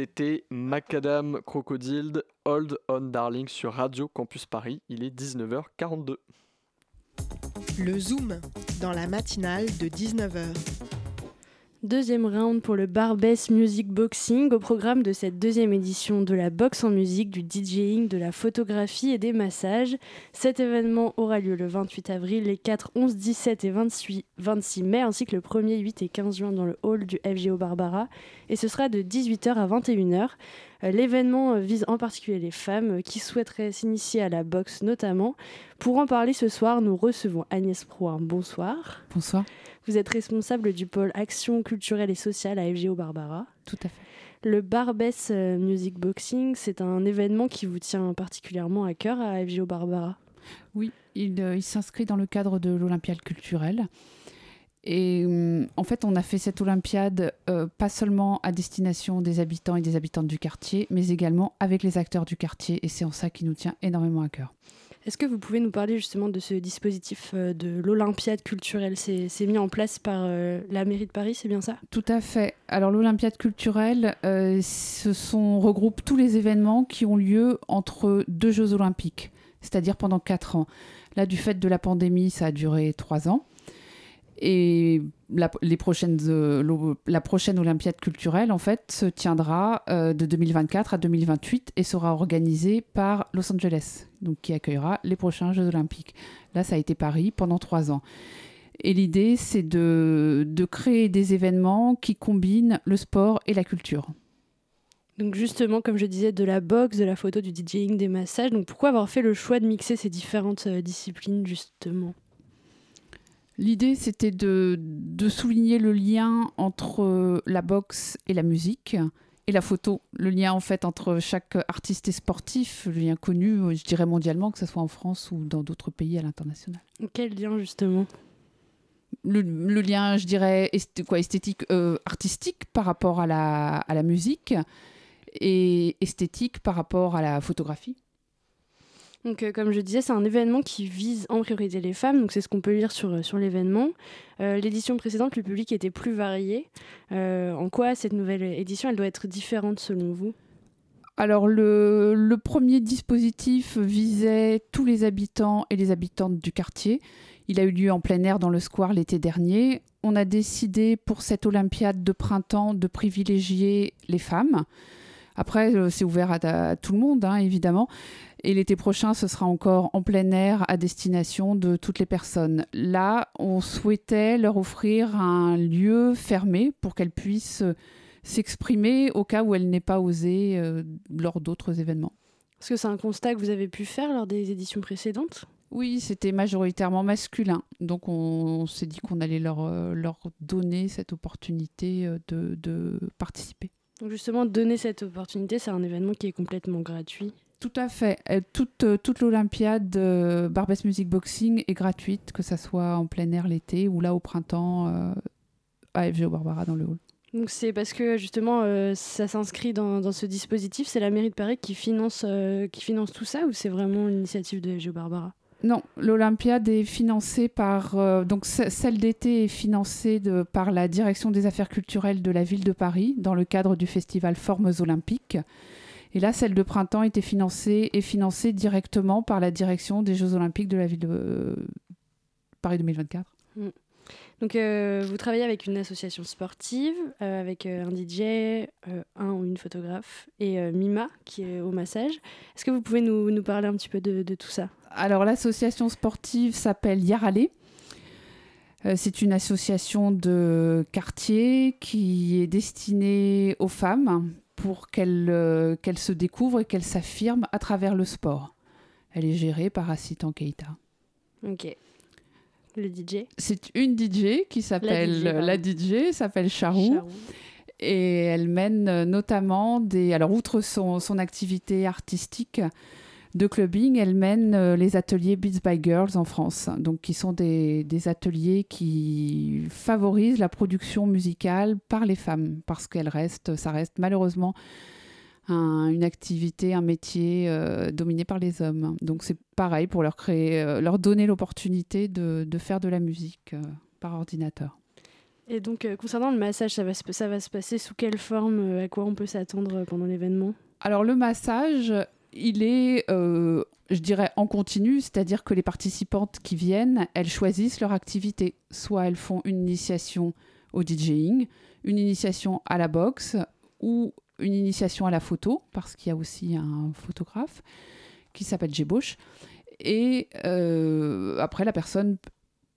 C'était Macadam Crocodile Hold On Darling sur Radio Campus Paris. Il est 19h42. Le Zoom dans la matinale de 19h. Deuxième round pour le Barbès Music Boxing au programme de cette deuxième édition de la boxe en musique, du DJing, de la photographie et des massages. Cet événement aura lieu le 28 avril, les 4, 11, 17 et 28, 26 mai, ainsi que le 1er, 8 et 15 juin dans le hall du FGO Barbara. Et ce sera de 18h à 21h. Euh, l'événement euh, vise en particulier les femmes euh, qui souhaiteraient s'initier à la boxe notamment. Pour en parler ce soir, nous recevons Agnès Prouin. Bonsoir. Bonsoir. Vous êtes responsable du pôle Action culturelle et sociale à FGO Barbara. Tout à fait. Le Barbès Music Boxing, c'est un événement qui vous tient particulièrement à cœur à FGO Barbara. Oui, il, il s'inscrit dans le cadre de l'Olympiade culturelle. Et hum, en fait, on a fait cette Olympiade euh, pas seulement à destination des habitants et des habitantes du quartier, mais également avec les acteurs du quartier. Et c'est en ça qui nous tient énormément à cœur. Est-ce que vous pouvez nous parler justement de ce dispositif euh, de l'Olympiade culturelle? C'est mis en place par euh, la mairie de Paris, c'est bien ça? Tout à fait. Alors l'Olympiade culturelle, ce sont, regroupe tous les événements qui ont lieu entre deux Jeux olympiques, c'est-à-dire pendant quatre ans. Là, du fait de la pandémie, ça a duré trois ans. Et la, les prochaines, euh, la prochaine Olympiade culturelle, en fait, se tiendra euh, de 2024 à 2028 et sera organisée par Los Angeles, donc qui accueillera les prochains Jeux olympiques. Là, ça a été Paris pendant trois ans. Et l'idée, c'est de, de créer des événements qui combinent le sport et la culture. Donc justement, comme je disais, de la boxe, de la photo, du DJing, des massages. Donc pourquoi avoir fait le choix de mixer ces différentes euh, disciplines justement? L'idée, c'était de, souligner le lien entre euh, la boxe et la musique et la photo. Le lien, en fait, entre chaque artiste et sportif, le lien connu, euh, je dirais mondialement, que ce soit en France ou dans d'autres pays à l'international. Quel lien, justement? Le, lien, je dirais, quoi, esthétique, euh, artistique par rapport à la, à la musique et esthétique par rapport à la photographie. Donc, euh, comme je disais, c'est un événement qui vise en priorité les femmes. Donc, c'est ce qu'on peut lire sur, sur l'événement. Euh, l'édition précédente, le public était plus varié. Euh, en quoi cette nouvelle édition, elle doit être différente selon vous? Alors le, le, premier dispositif visait tous les habitants et les habitantes du quartier. Il a eu lieu en plein air dans le square l'été dernier. On a décidé pour cette Olympiade de printemps de privilégier les femmes. Après, c'est ouvert à, tout le monde, hein, évidemment. Et l'été prochain, ce sera encore en plein air à destination de toutes les personnes. Là, on souhaitait leur offrir un lieu fermé pour qu'elles puissent s'exprimer au cas où elles n'aient pas osé euh, lors d'autres événements. Est-ce que c'est un constat que vous avez pu faire lors des éditions précédentes? Oui, c'était majoritairement masculin. Donc on, s'est dit qu'on allait leur, euh, leur donner cette opportunité euh, de, de participer. Donc justement, donner cette opportunité, c'est un événement qui est complètement gratuit. Tout à fait. Euh, toute, euh, toute l'Olympiade euh, Barbès Music Boxing est gratuite, que ce soit en plein air l'été ou là au printemps à FGO Barbara dans le hall. Donc c'est parce que justement ça s'inscrit dans, dans, ce dispositif, c'est la mairie de Paris qui finance, qui finance tout ça ou c'est vraiment l'initiative de FGO Barbara? Non, l'Olympiade est financée par. donc, celle d'été est financée par la direction des affaires culturelles de la ville de Paris dans le cadre du festival Formes Olympiques. Et là, celle de printemps était financée et financée directement par la direction des Jeux Olympiques de la ville de euh, Paris 2024. Mm. Donc, euh, vous travaillez avec une association sportive, euh, avec un DJ, un ou une photographe, et Mima, qui est au massage. Est-ce que vous pouvez nous, parler un petit peu de tout ça? Alors, l'association sportive s'appelle Yarale. C'est une association de quartier qui est destinée aux femmes pour euh, qu'elle se découvre et qu'elle s'affirme à travers le sport. Elle est gérée par Assitan Keita. Ok. Le DJ C'est une DJ qui s'appelle la DJ, s'appelle Charou. Et elle mène euh, notamment des. Alors, outre son, son activité artistique, de clubbing, elle mène euh, les ateliers Beats by Girls en France, donc qui sont des, ateliers qui favorisent la production musicale par les femmes, parce qu'elle reste, ça reste malheureusement une activité, un métier euh, dominé par les hommes. Donc c'est pareil pour leur créer, euh, leur donner l'opportunité de, faire de la musique par ordinateur. Et donc, concernant le massage, ça va, se, ça va se passer sous quelle forme À quoi on peut s'attendre pendant l'événement? Alors le massage, il est, euh, je dirais, en continu, c'est-à-dire que les participantes qui viennent, elles choisissent leur activité. Soit elles font une initiation au DJing, une initiation à la boxe ou une initiation à la photo, parce qu'il y a aussi un photographe qui s'appelle Jeboche. Et euh, après, la personne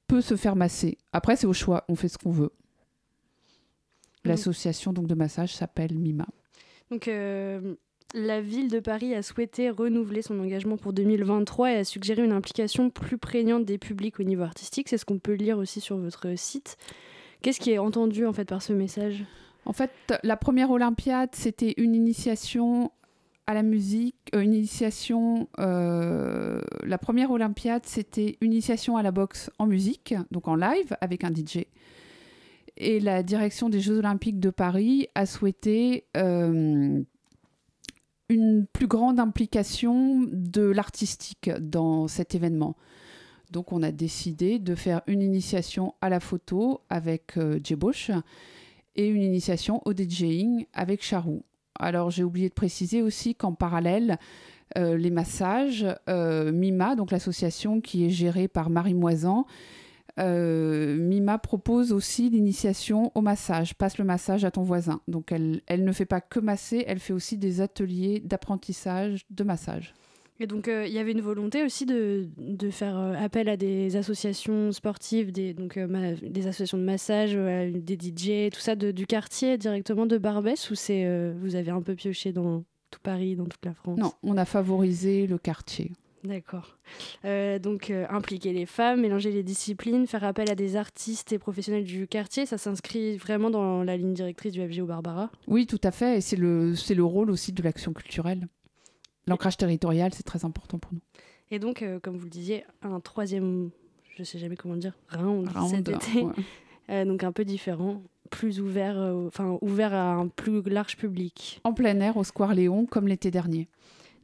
peut se faire masser. Après, c'est au choix, on fait ce qu'on veut. L'association donc de massage s'appelle Mima. Donc, euh, la ville de Paris a souhaité renouveler son engagement pour 2023 et a suggéré une implication plus prégnante des publics au niveau artistique. C'est ce qu'on peut lire aussi sur votre site. Qu'est-ce qui est entendu en fait par ce message? En fait, la première Olympiade, c'était une initiation à la musique, euh, une initiation. euh, la première Olympiade, c'était une initiation à la boxe en musique, donc en live avec un DJ. Et la direction des Jeux Olympiques de Paris a souhaité euh, une plus grande implication de l'artistique dans cet événement. Donc on a décidé de faire une initiation à la photo avec euh, et une initiation au DJing avec Charou. Alors j'ai oublié de préciser aussi qu'en parallèle, euh, les massages, euh, Mima, donc l'association qui est gérée par Marie Moisan, euh, Mima propose aussi l'initiation au massage, passe le massage à ton voisin. Donc elle, elle ne fait pas que masser, elle fait aussi des ateliers d'apprentissage de massage. Et donc, euh, il y avait une volonté aussi de, de faire euh, appel à des associations sportives, des, donc, euh, ma- des associations de massage, des DJ, tout ça de- du quartier directement de Barbès, ou c'est vous avez un peu pioché dans tout Paris, dans toute la France? Non, on a favorisé le quartier. D'accord. Euh, donc, euh, impliquer les femmes, mélanger les disciplines, faire appel à des artistes et professionnels du quartier, ça s'inscrit vraiment dans la ligne directrice du FGO Barbara? Oui, tout à fait, et c'est le, c'est le rôle aussi de l'action culturelle. L'ancrage territorial, c'est très important pour nous. Et donc, euh, comme vous le disiez, un troisième, je sais jamais comment dire, round, Round, cet été. ouais. <laughs> Donc un peu différent, plus ouvert, enfin ouvert à un plus large public. En plein air au Square Léon, comme l'été dernier.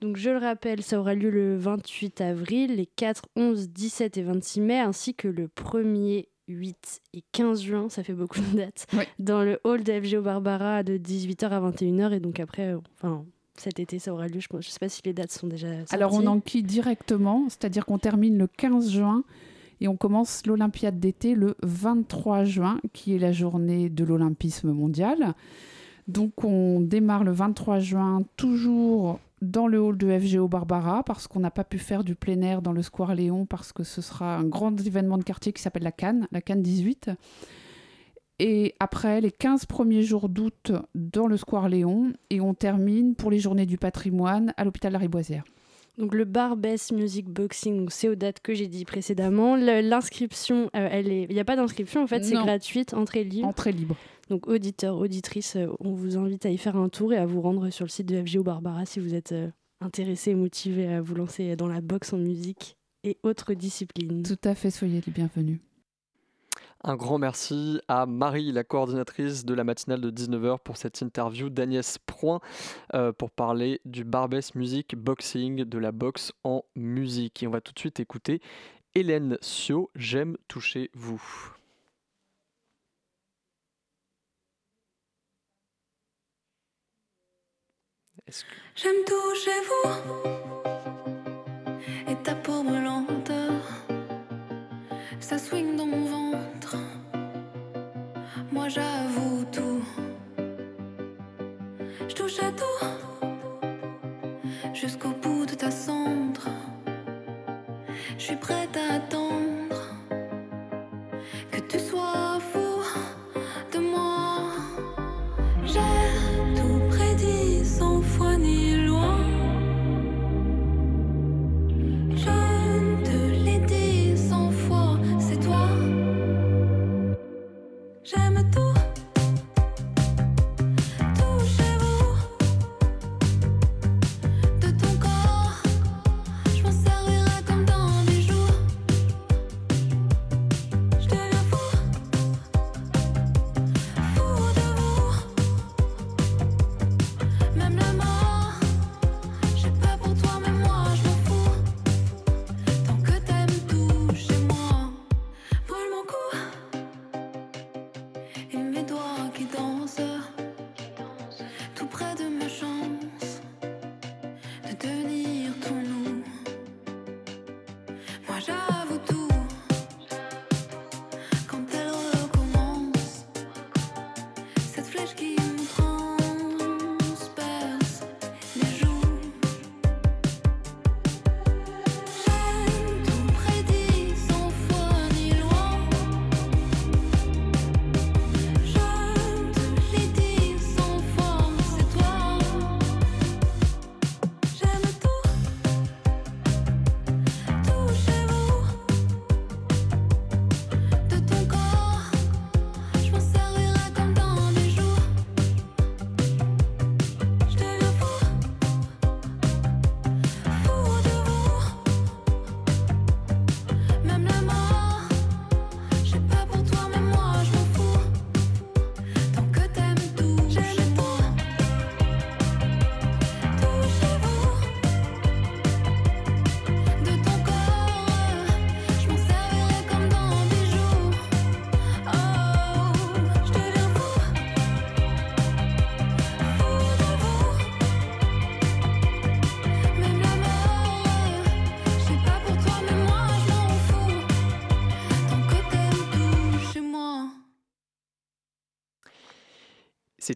Donc je le rappelle, ça aura lieu le 28 avril, les 4, 11, 17 et 26 mai, ainsi que le 1er, 8 et 15 juin, ça fait beaucoup de dates, dans le hall de FGO Barbara de 18h à 21h. Et donc après, euh, enfin cet été, ça aura lieu. Je ne sais pas si les dates sont déjà sorties. Alors on enquille directement, c'est-à-dire qu'on termine le 15 juin et on commence l'Olympiade d'été le 23 juin, qui est la journée de l'Olympisme mondial. Donc on démarre le 23 juin toujours dans le hall de FGO Barbara parce qu'on n'a pas pu faire du plein air dans le Square Léon parce que ce sera un grand événement de quartier qui s'appelle la Cannes, la Cannes 18. Et après, les 15 premiers jours d'août dans le Square Léon et on termine pour les journées du patrimoine à l'hôpital Lariboisière. Donc le Barbès Music Boxing, c'est aux dates que j'ai dit précédemment. L'inscription, euh, elle est, il n'y a pas d'inscription en fait, c'est gratuite, entrée libre. Entrée libre. Donc auditeurs, auditrices, euh, on vous invite à y faire un tour et à vous rendre sur le site de FGO Barbara si vous êtes euh, intéressé et motivé à vous lancer dans la boxe en musique et autres disciplines. Tout à fait, soyez les bienvenus. Un grand merci à Marie, la coordinatrice de la matinale de 19h, pour cette interview d'Agnès Proin euh, pour parler du Barbès Music Boxing, de la boxe en musique. Et on va tout de suite écouter Hélène Sio, J'aime toucher vous. J'aime toucher vous et ta peau brûlante. Ça swing dans mon ventre. Moi j'avoue tout. Je touche à tout jusqu'au bout de ta cendre. Je suis prête à attendre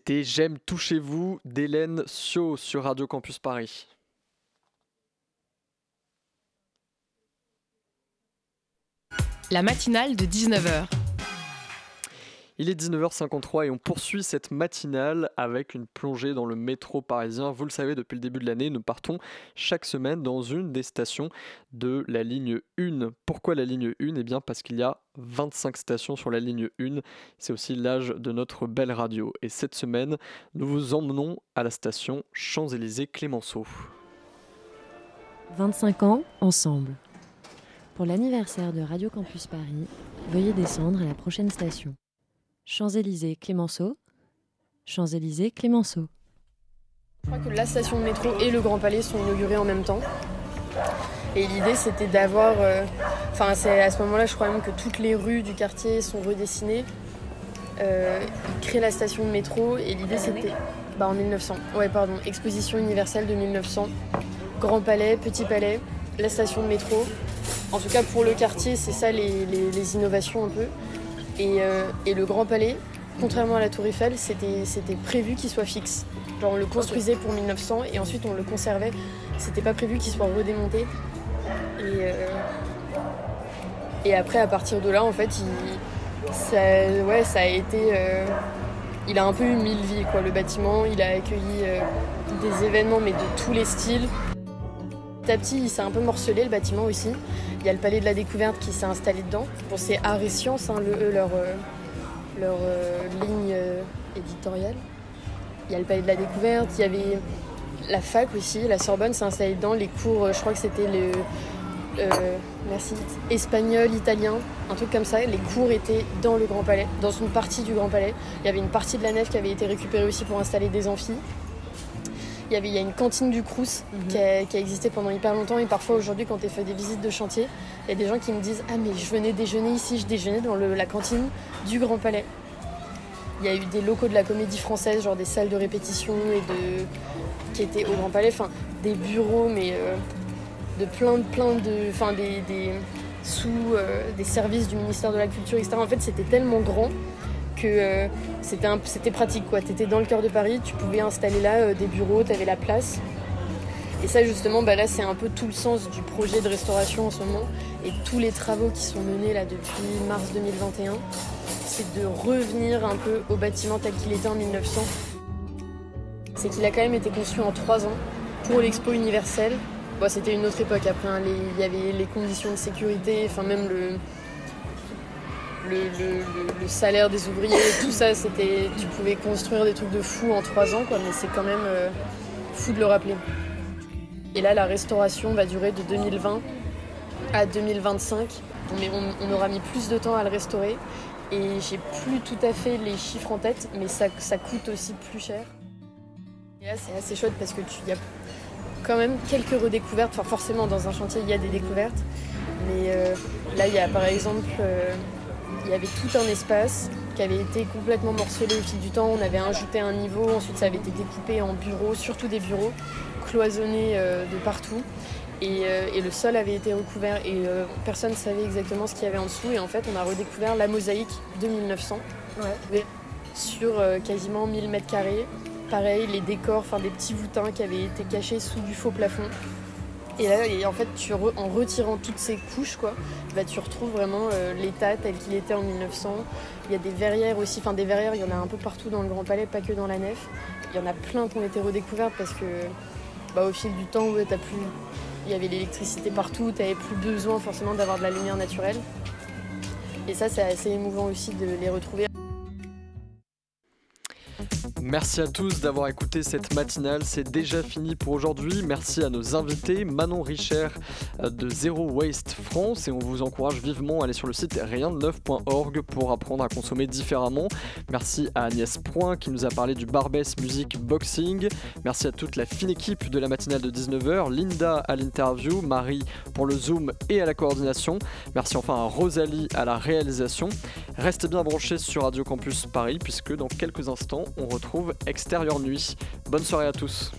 C'était J'aime touchez-vous d'Hélène Sio sur Radio Campus Paris. La matinale de 19h. Il est 19h53 et on poursuit cette matinale avec une plongée dans le métro parisien. Vous le savez, depuis le début de l'année, nous partons chaque semaine dans une des stations de la ligne 1. Pourquoi la ligne 1 Eh bien parce qu'il y a 25 stations sur la ligne 1. C'est aussi l'âge de notre belle radio. Et cette semaine, nous vous emmenons à la station Champs-Élysées Clémenceau. 25 ans ensemble. Pour l'anniversaire de Radio Campus Paris, veuillez descendre à la prochaine station. Champs-Élysées Clémenceau. Champs-Élysées Clémenceau. Je crois que la station de métro et le Grand Palais sont inaugurés en même temps. Et l'idée c'était d'avoir. euh, Enfin, c'est à ce moment-là, je crois même que toutes les rues du quartier sont redessinées. Euh, ils créent la station de métro et l'idée c'était. Bah, en 1900. Ouais, pardon. Exposition universelle de 1900. Grand Palais, Petit Palais, la station de métro. En tout cas, pour le quartier, c'est ça les, les- les innovations un peu. Et, euh, et le Grand Palais, contrairement à la Tour Eiffel, c'était prévu qu'il soit fixe. Genre on le construisait pour 1900 et ensuite on le conservait. C'était pas prévu qu'il soit redémonté. Et, euh, après, à partir de là, en fait, il, a été. euh, il a un peu eu mille vies, quoi, le bâtiment. Il a accueilli des événements, mais de tous les styles. Petit à petit, il s'est un peu morcelé, le bâtiment aussi. Il y a le Palais de la Découverte qui s'est installé dedans. Bon, c'est Art et Sciences, hein, leur, euh, euh, ligne euh, éditoriale. Il y a le Palais de la Découverte, il y avait la fac aussi, la Sorbonne s'est installée dedans. Les cours, je crois que c'était le. euh, merci. Espagnol, italien, un truc comme ça. Les cours étaient dans le Grand Palais, dans une partie du Grand Palais. Il y avait une partie de la nef qui avait été récupérée aussi pour installer des amphis. Il y, avait, il y a une cantine du Crous qui, a, qui a existé pendant hyper longtemps et parfois aujourd'hui quand tu fais des visites de chantier, il y a des gens qui me disent Ah mais je venais déjeuner ici, je déjeunais dans le- la cantine du Grand Palais. Il y a eu des locaux de la comédie française, genre des salles de répétition et de qui étaient au Grand Palais, enfin des bureaux mais euh, de plein de plein de enfin des, des sous euh, des services du ministère de la Culture etc. En fait, c'était tellement grand que euh, c'était pratique quoi. Tu étais dans le cœur de Paris, tu pouvais installer là euh, des bureaux, tu avais la place. Et ça justement, bah là c'est un peu tout le sens du projet de restauration en ce moment et tous les travaux qui sont menés là depuis mars 2021, c'est de revenir un peu au bâtiment tel qu'il était en 1900. C'est qu'il a quand même été construit en trois ans pour l'expo universelle. C'était une autre époque après, hein, il y avait les conditions de sécurité, enfin même le, le, salaire des ouvriers, tout ça, c'était, tu pouvais construire des trucs de fou en trois ans, quoi, mais c'est quand même euh, fou de le rappeler. Et là, la restauration va durer de 2020 à 2025. Mais on, on aura mis plus de temps à le restaurer. Et j'ai plus tout à fait les chiffres en tête, mais ça, ça coûte aussi plus cher. Et là, c'est assez chouette parce que tu y a quand même quelques redécouvertes. Enfin, forcément, dans un chantier, il y a des découvertes. Mais euh, là, il y a par exemple, euh, il y avait tout un espace qui avait été complètement morcelé au fil du temps. On avait ajouté un niveau, ensuite ça avait été découpé en bureaux, surtout des bureaux cloisonnés euh, de partout. Et, euh, et le sol avait été recouvert et euh, personne ne savait exactement ce qu'il y avait en dessous. Et en fait, on a redécouvert la mosaïque de 1900 Ouais. sur euh, quasiment 1000 mètres carrés. Pareil, les décors, enfin des petits voûtins qui avaient été cachés sous du faux plafond. Et là, en fait, tu re- en retirant toutes ces couches, quoi, bah, tu retrouves vraiment euh, l'état tel qu'il était en 1900. Il y a des verrières aussi, enfin des verrières, il y en a un peu partout dans le Grand Palais, pas que dans la nef. Il y en a plein qui ont été redécouvertes parce que bah, au fil du temps, ouais, plus... il y avait l'électricité partout, tu n'avais plus besoin forcément d'avoir de la lumière naturelle. Et ça, c'est assez émouvant aussi de les retrouver. Merci à tous d'avoir écouté cette matinale. C'est déjà fini pour aujourd'hui. Merci à nos invités, Manon Richer euh, de Zero Waste France. Et on vous encourage vivement à aller sur le site riendeneuf.org pour apprendre à consommer différemment. Merci à Agnès Point qui nous a parlé du Barbès Music Boxing. Merci à toute la fine équipe de la matinale de 19h. Linda à l'interview, Marie pour le Zoom et à la coordination. Merci enfin à Rosalie à la réalisation. Restez bien branchés sur Radio Campus Paris puisque dans quelques instants on retrouve Extérieur Nuit. Bonne soirée à tous.